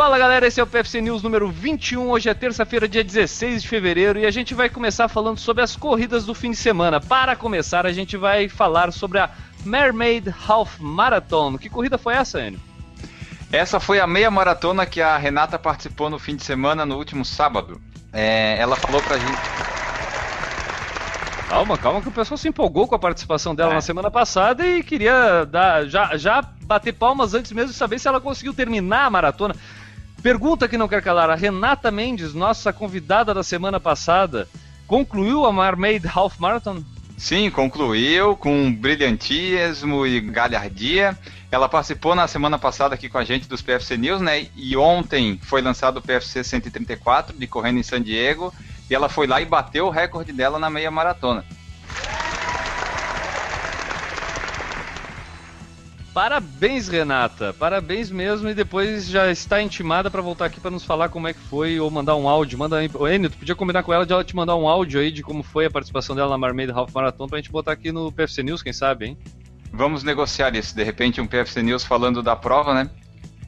Fala galera, esse é o PFC News número 21. Hoje é terça-feira, dia 16 de fevereiro, e a gente vai começar falando sobre as corridas do fim de semana. Para começar, a gente vai falar sobre a Mermaid Half Marathon. Que corrida foi essa, Enio? Essa foi a meia maratona que a Renata participou no fim de semana, no último sábado. É, ela falou pra gente. Calma, calma, que o pessoal se empolgou com a participação dela é. na semana passada e queria dar, já, já bater palmas antes mesmo de saber se ela conseguiu terminar a maratona. Pergunta que não quer calar: a Renata Mendes, nossa convidada da semana passada, concluiu a Mermaid Half Marathon? Sim, concluiu com brilhantismo e galhardia. Ela participou na semana passada aqui com a gente dos PFC News, né? E ontem foi lançado o PFC 134 de correndo em San Diego. E ela foi lá e bateu o recorde dela na meia maratona. Parabéns, Renata. Parabéns mesmo. E depois já está intimada para voltar aqui para nos falar como é que foi ou mandar um áudio. Manda aí. Enio, tu podia combinar com ela de ela te mandar um áudio aí de como foi a participação dela na Marmaid Half Marathon pra gente botar aqui no PFC News, quem sabe, hein? Vamos negociar isso. De repente, um PFC News falando da prova, né?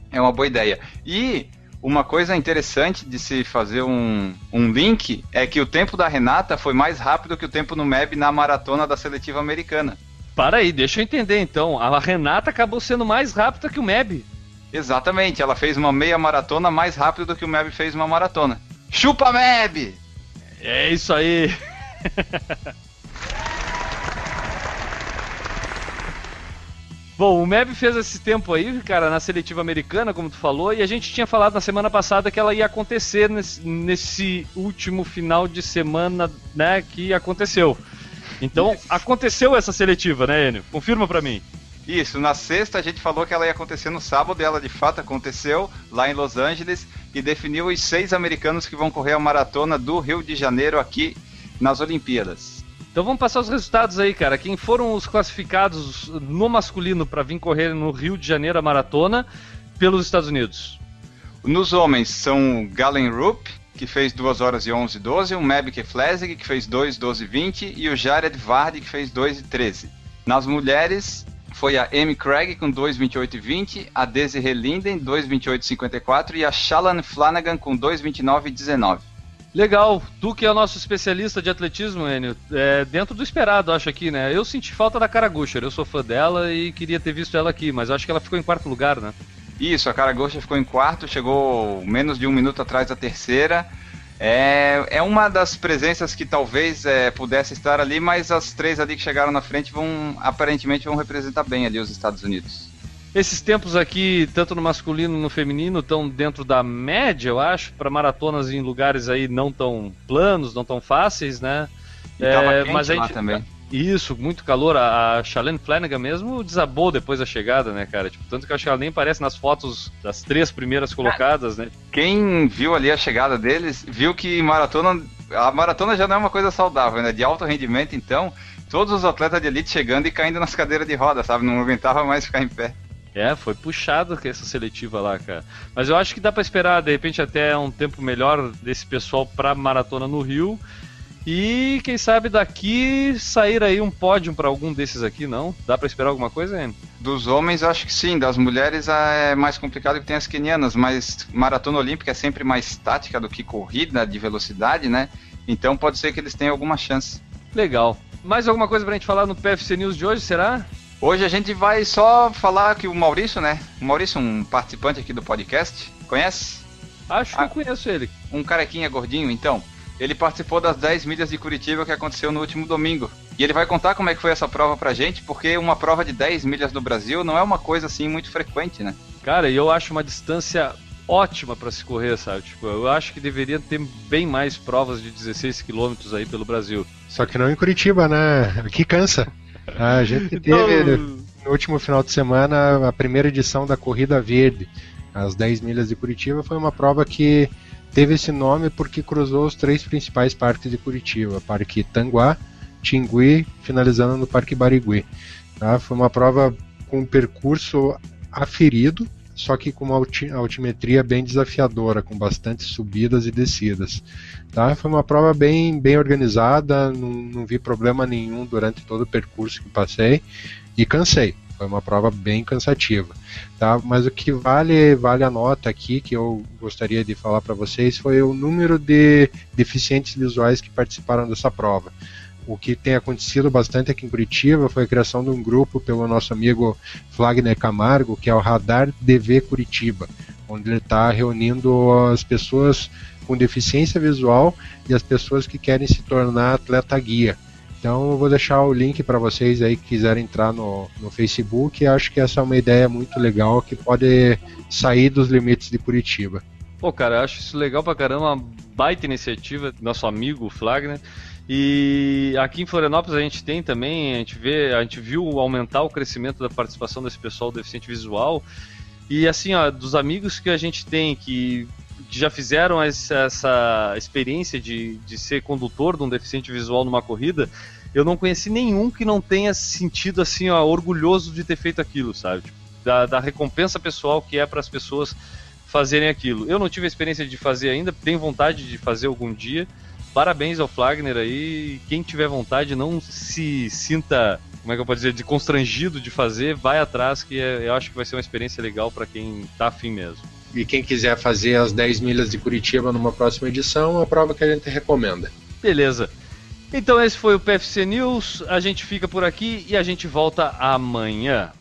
É uma boa ideia. E uma coisa interessante de se fazer um, um link é que o tempo da Renata foi mais rápido que o tempo no MEB na maratona da seletiva americana. Para aí, deixa eu entender então. A Renata acabou sendo mais rápida que o Meb. Exatamente, ela fez uma meia maratona mais rápido do que o Meb fez uma maratona. Chupa Meb! É isso aí. Bom, o Meb fez esse tempo aí, cara, na seletiva americana, como tu falou, e a gente tinha falado na semana passada que ela ia acontecer nesse, nesse último final de semana, né, que aconteceu. Então, aconteceu essa seletiva, né, Enio? Confirma para mim. Isso, na sexta a gente falou que ela ia acontecer no sábado e ela de fato aconteceu lá em Los Angeles e definiu os seis americanos que vão correr a maratona do Rio de Janeiro aqui nas Olimpíadas. Então vamos passar os resultados aí, cara. Quem foram os classificados no masculino para vir correr no Rio de Janeiro a maratona pelos Estados Unidos? Nos homens são Galen Rupp, que fez 2 horas e 11 12, o Mebke Flesig, que fez 2 12 20 e o Jared Vardy, que fez 2 e 13. Nas mulheres, foi a Amy Craig com 2 28 20, a Desiree Linden 2 28 54 e a Shallan Flanagan com 2 29 19. Legal, tu que é o nosso especialista de atletismo, Enio, é, dentro do esperado, acho aqui, né? Eu senti falta da Caragucha, eu sou fã dela e queria ter visto ela aqui, mas acho que ela ficou em quarto lugar, né? Isso, a Caragosta ficou em quarto, chegou menos de um minuto atrás da terceira. É, é uma das presenças que talvez é, pudesse estar ali, mas as três ali que chegaram na frente vão aparentemente vão representar bem ali os Estados Unidos. Esses tempos aqui, tanto no masculino no feminino, estão dentro da média, eu acho, para maratonas em lugares aí não tão planos, não tão fáceis, né? E é, mas a gente, também. Isso, muito calor. A, Shalene Flanagan mesmo desabou depois da chegada, né, cara? Tipo, tanto que a Shalene aparece nas fotos das três primeiras colocadas, né? Quem viu ali a chegada deles, viu que maratona. A maratona já não é uma coisa saudável, né? De alto rendimento, então, todos os atletas de elite chegando e caindo nas cadeiras de roda, sabe? Não aguentava mais ficar em pé. É, foi puxado com essa seletiva lá, cara. Mas eu acho que dá para esperar, de repente, até um tempo melhor desse pessoal pra maratona no Rio. E quem sabe daqui sair aí um pódio para algum desses aqui, não? Dá para esperar alguma coisa, Anne? Dos homens, acho que sim. Das mulheres é mais complicado que tem as quenianas, mas maratona olímpica é sempre mais tática do que corrida de velocidade, né? Então pode ser que eles tenham alguma chance. Legal. Mais alguma coisa pra gente falar no PFC News de hoje, será? Hoje a gente vai só falar que o Maurício, né? O Maurício, um participante aqui do podcast, conhece? Acho que ah, eu conheço ele. Um carequinha gordinho, então. Ele participou das 10 milhas de Curitiba que aconteceu no último domingo. E ele vai contar como é que foi essa prova pra gente, porque uma prova de 10 milhas no Brasil não é uma coisa assim muito frequente, né? Cara, e eu acho uma distância ótima para se correr, sabe? Tipo, eu acho que deveria ter bem mais provas de 16 quilômetros aí pelo Brasil. Só que não em Curitiba, né? Aqui cansa. A gente teve então... no último final de semana a primeira edição da Corrida Verde, as 10 milhas de Curitiba, foi uma prova que Teve esse nome porque cruzou os três principais parques de Curitiba: Parque Tanguá, Tingui, finalizando no Parque Barigui. Tá? Foi uma prova com um percurso aferido, só que com uma altimetria bem desafiadora, com bastante subidas e descidas. Tá? Foi uma prova bem, bem organizada, não, não vi problema nenhum durante todo o percurso que passei e cansei. Foi uma prova bem cansativa, tá? Mas o que vale vale a nota aqui que eu gostaria de falar para vocês foi o número de deficientes visuais que participaram dessa prova. O que tem acontecido bastante aqui em Curitiba foi a criação de um grupo pelo nosso amigo Flagner Camargo, que é o Radar DV Curitiba, onde ele está reunindo as pessoas com deficiência visual e as pessoas que querem se tornar atleta guia. Então eu vou deixar o link para vocês aí que quiserem entrar no, no Facebook. Acho que essa é uma ideia muito legal que pode sair dos limites de Curitiba. Pô, cara, acho isso legal pra caramba, uma baita iniciativa nosso amigo Flagner. E aqui em Florianópolis a gente tem também, a gente vê, a gente viu aumentar o crescimento da participação desse pessoal deficiente visual. E assim, ó, dos amigos que a gente tem que já fizeram essa, experiência de, de ser condutor de um deficiente visual numa corrida, eu não conheci nenhum que não tenha sentido assim, ó, orgulhoso de ter feito aquilo, sabe? Tipo, da, da recompensa pessoal que é para as pessoas fazerem aquilo. Eu não tive a experiência de fazer ainda, tenho vontade de fazer algum dia. Parabéns ao Flagner aí. Quem tiver vontade, não se sinta, como é que eu posso dizer, de constrangido de fazer, vai atrás, que é, eu acho que vai ser uma experiência legal para quem tá afim mesmo. E quem quiser fazer as 10 milhas de Curitiba numa próxima edição, é a prova que a gente recomenda. Beleza. Então esse foi o PFC News. A gente fica por aqui e a gente volta amanhã.